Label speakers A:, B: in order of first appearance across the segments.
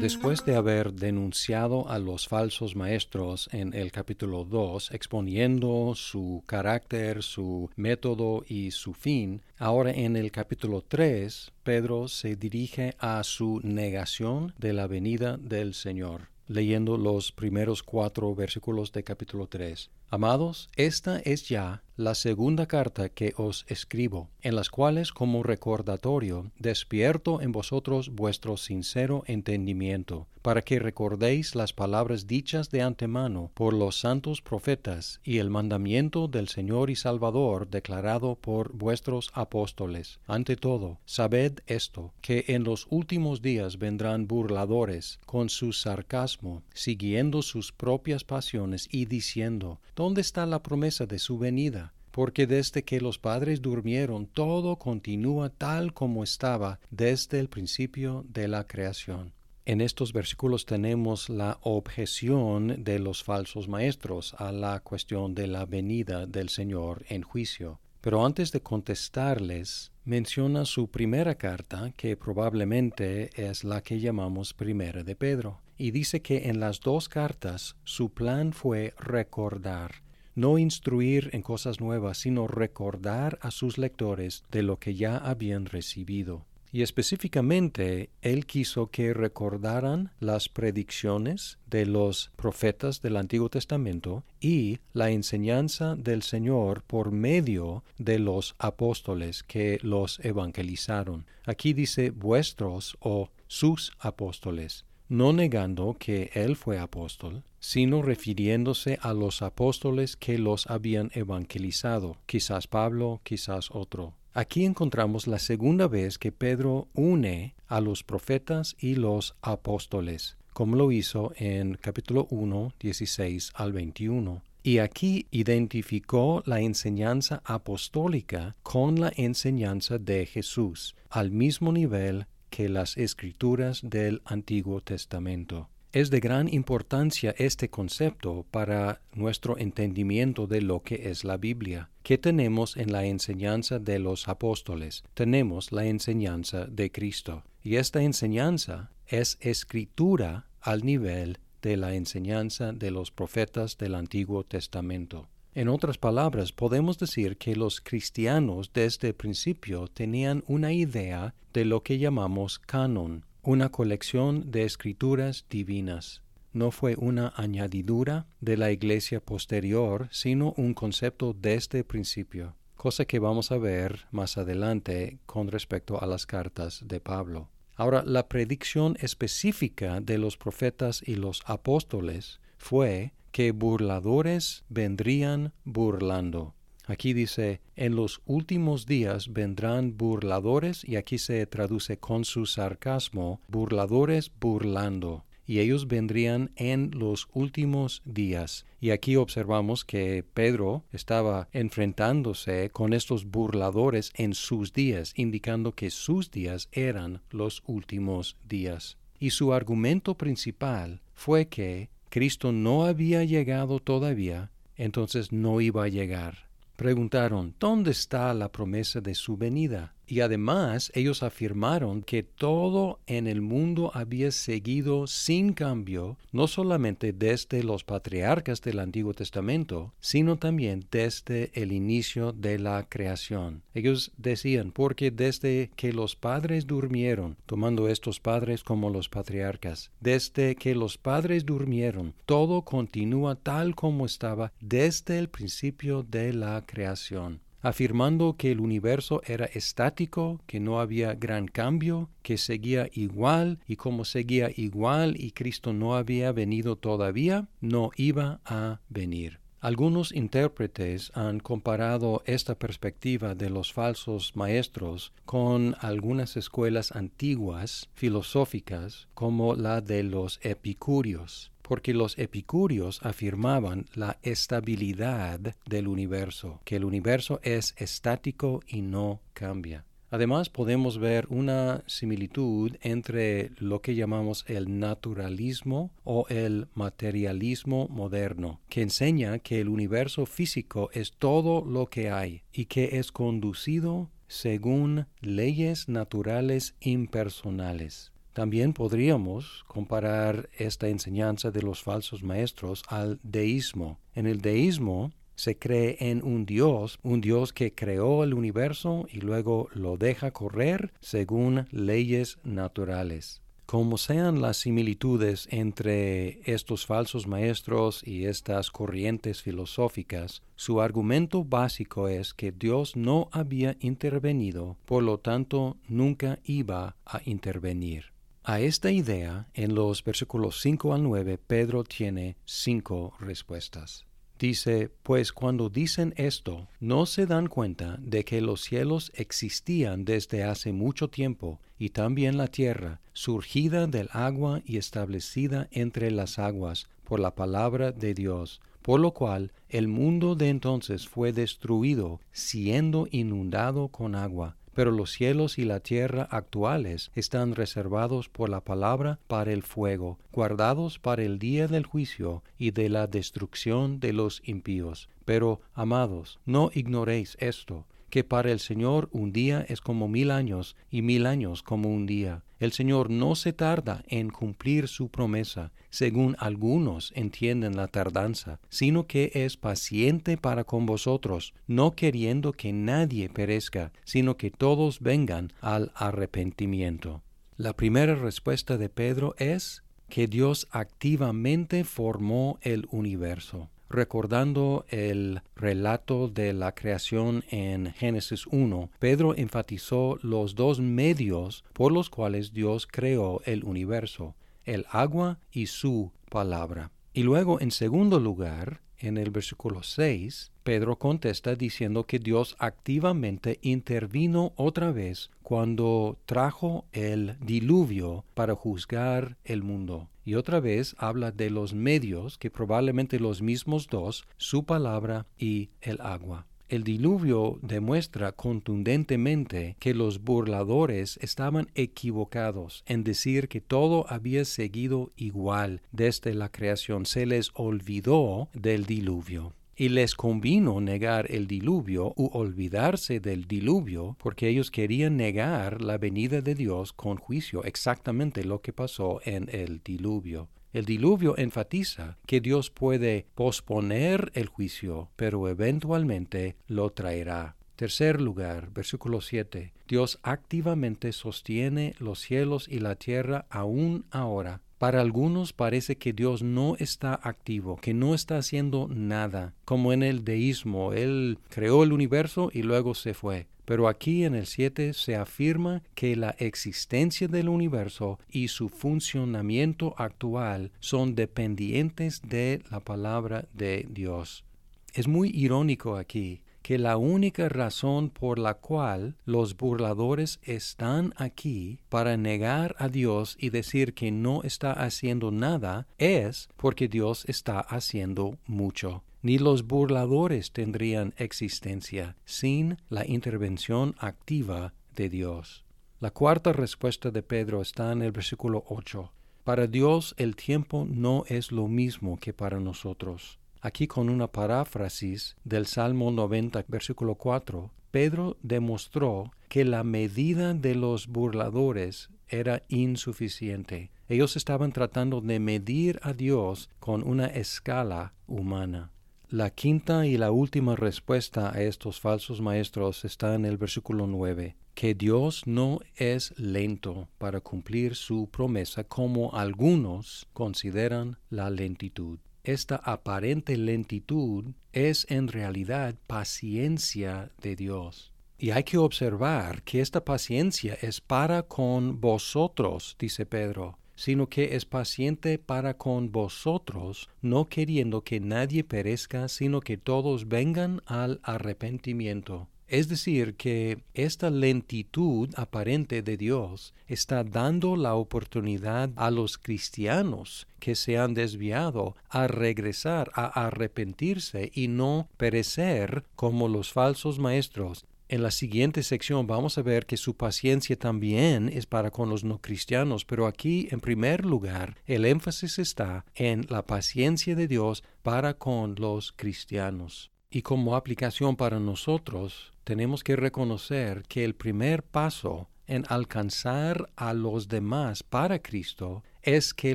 A: Después de haber denunciado a los falsos maestros en el capítulo 2, exponiendo su carácter, su método y su fin, ahora en el capítulo 3, Pedro se dirige a su negación de la venida del Señor, leyendo los primeros cuatro versículos de capítulo 3. Amados, esta es ya la segunda carta que os escribo, en las cuales como recordatorio despierto en vosotros vuestro sincero entendimiento, para que recordéis las palabras dichas de antemano por los santos profetas y el mandamiento del Señor y Salvador declarado por vuestros apóstoles. Ante todo, sabed esto, que en los últimos días vendrán burladores con su sarcasmo, siguiendo sus propias pasiones y diciendo, ¿dónde está la promesa de su venida? porque desde que los padres durmieron todo continúa tal como estaba desde el principio de la creación. En estos versículos tenemos la objeción de los falsos maestros a la cuestión de la venida del Señor en juicio. Pero antes de contestarles, menciona su primera carta, que probablemente es la que llamamos primera de Pedro, y dice que en las dos cartas su plan fue recordar, no instruir en cosas nuevas, sino recordar a sus lectores de lo que ya habían recibido. Y específicamente, él quiso que recordaran las predicciones de los profetas del Antiguo Testamento y la enseñanza del Señor por medio de los apóstoles que los evangelizaron. Aquí dice vuestros o sus apóstoles no negando que él fue apóstol, sino refiriéndose a los apóstoles que los habían evangelizado, quizás Pablo, quizás otro. Aquí encontramos la segunda vez que Pedro une a los profetas y los apóstoles, como lo hizo en capítulo 1, 16 al 21. Y aquí identificó la enseñanza apostólica con la enseñanza de Jesús, al mismo nivel que las escrituras del Antiguo Testamento. Es de gran importancia este concepto para nuestro entendimiento de lo que es la Biblia. ¿Qué tenemos en la enseñanza de los apóstoles? Tenemos la enseñanza de Cristo. Y esta enseñanza es escritura al nivel de la enseñanza de los profetas del Antiguo Testamento. En otras palabras, podemos decir que los cristianos desde el principio tenían una idea de lo que llamamos canon, una colección de escrituras divinas. No fue una añadidura de la iglesia posterior, sino un concepto desde el principio, cosa que vamos a ver más adelante con respecto a las cartas de Pablo. Ahora, la predicción específica de los profetas y los apóstoles fue que burladores vendrían burlando. Aquí dice, en los últimos días vendrán burladores, y aquí se traduce con su sarcasmo, burladores burlando, y ellos vendrían en los últimos días. Y aquí observamos que Pedro estaba enfrentándose con estos burladores en sus días, indicando que sus días eran los últimos días. Y su argumento principal fue que Cristo no había llegado todavía, entonces no iba a llegar. Preguntaron, ¿dónde está la promesa de su venida? Y además ellos afirmaron que todo en el mundo había seguido sin cambio, no solamente desde los patriarcas del Antiguo Testamento, sino también desde el inicio de la creación. Ellos decían, porque desde que los padres durmieron, tomando estos padres como los patriarcas, desde que los padres durmieron, todo continúa tal como estaba desde el principio de la creación afirmando que el universo era estático, que no había gran cambio, que seguía igual y como seguía igual y Cristo no había venido todavía, no iba a venir. Algunos intérpretes han comparado esta perspectiva de los falsos maestros con algunas escuelas antiguas filosóficas como la de los epicúreos porque los epicúreos afirmaban la estabilidad del universo, que el universo es estático y no cambia. Además, podemos ver una similitud entre lo que llamamos el naturalismo o el materialismo moderno, que enseña que el universo físico es todo lo que hay y que es conducido según leyes naturales impersonales. También podríamos comparar esta enseñanza de los falsos maestros al deísmo. En el deísmo, se cree en un Dios, un Dios que creó el universo y luego lo deja correr según leyes naturales. Como sean las similitudes entre estos falsos maestros y estas corrientes filosóficas, su argumento básico es que Dios no había intervenido, por lo tanto nunca iba a intervenir. A esta idea, en los versículos 5 al 9, Pedro tiene cinco respuestas. Dice, pues cuando dicen esto, no se dan cuenta de que los cielos existían desde hace mucho tiempo, y también la tierra, surgida del agua y establecida entre las aguas por la palabra de Dios, por lo cual el mundo de entonces fue destruido, siendo inundado con agua pero los cielos y la tierra actuales están reservados por la palabra para el fuego, guardados para el día del juicio y de la destrucción de los impíos. Pero, amados, no ignoréis esto, que para el Señor un día es como mil años y mil años como un día. El Señor no se tarda en cumplir su promesa, según algunos entienden la tardanza, sino que es paciente para con vosotros, no queriendo que nadie perezca, sino que todos vengan al arrepentimiento. La primera respuesta de Pedro es que Dios activamente formó el universo recordando el relato de la creación en Génesis 1, Pedro enfatizó los dos medios por los cuales Dios creó el universo, el agua y su palabra. Y luego, en segundo lugar, en el versículo 6, Pedro contesta diciendo que Dios activamente intervino otra vez cuando trajo el diluvio para juzgar el mundo. Y otra vez habla de los medios, que probablemente los mismos dos, su palabra y el agua. El diluvio demuestra contundentemente que los burladores estaban equivocados en decir que todo había seguido igual desde la creación. Se les olvidó del diluvio y les convino negar el diluvio u olvidarse del diluvio porque ellos querían negar la venida de Dios con juicio, exactamente lo que pasó en el diluvio. El diluvio enfatiza que Dios puede posponer el juicio, pero eventualmente lo traerá. Tercer lugar, versículo 7. Dios activamente sostiene los cielos y la tierra aún ahora. Para algunos parece que Dios no está activo, que no está haciendo nada, como en el deísmo. Él creó el universo y luego se fue. Pero aquí en el 7 se afirma que la existencia del universo y su funcionamiento actual son dependientes de la palabra de Dios. Es muy irónico aquí que la única razón por la cual los burladores están aquí para negar a Dios y decir que no está haciendo nada es porque Dios está haciendo mucho ni los burladores tendrían existencia sin la intervención activa de Dios. La cuarta respuesta de Pedro está en el versículo 8. Para Dios el tiempo no es lo mismo que para nosotros. Aquí con una paráfrasis del Salmo 90, versículo 4, Pedro demostró que la medida de los burladores era insuficiente. Ellos estaban tratando de medir a Dios con una escala humana. La quinta y la última respuesta a estos falsos maestros está en el versículo 9, que Dios no es lento para cumplir su promesa como algunos consideran la lentitud. Esta aparente lentitud es en realidad paciencia de Dios. Y hay que observar que esta paciencia es para con vosotros, dice Pedro, sino que es paciente para con vosotros, no queriendo que nadie perezca, sino que todos vengan al arrepentimiento. Es decir, que esta lentitud aparente de Dios está dando la oportunidad a los cristianos que se han desviado a regresar, a arrepentirse y no perecer como los falsos maestros En la siguiente sección vamos a ver que su paciencia también es para con los no cristianos, pero aquí en primer lugar el énfasis está en la paciencia de Dios para con los cristianos. Y como aplicación para nosotros, tenemos que reconocer que el primer paso en alcanzar a los demás para Cristo es que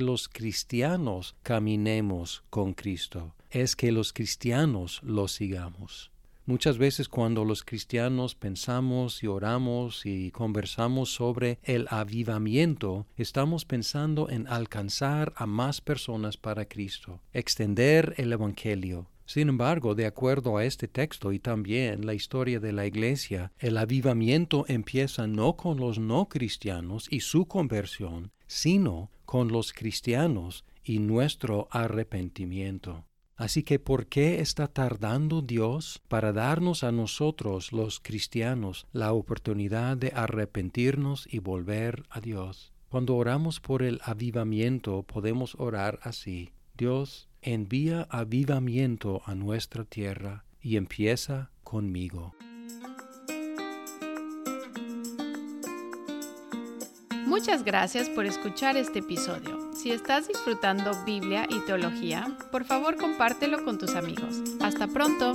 A: los cristianos caminemos con Cristo, es que los cristianos lo sigamos. Muchas veces cuando los cristianos pensamos y oramos y conversamos sobre el avivamiento, estamos pensando en alcanzar a más personas para Cristo, extender el Evangelio. Sin embargo, de acuerdo a este texto y también la historia de la Iglesia, el avivamiento empieza no con los no cristianos y su conversión, sino con los cristianos y nuestro arrepentimiento. Así que, ¿por qué está tardando Dios para darnos a nosotros, los cristianos, la oportunidad de arrepentirnos y volver a Dios? Cuando oramos por el avivamiento, podemos orar así. Dios, envía avivamiento a nuestra tierra y empieza conmigo.
B: Muchas gracias por escuchar este episodio. Si estás disfrutando Biblia y teología, por favor compártelo con tus amigos. Hasta pronto.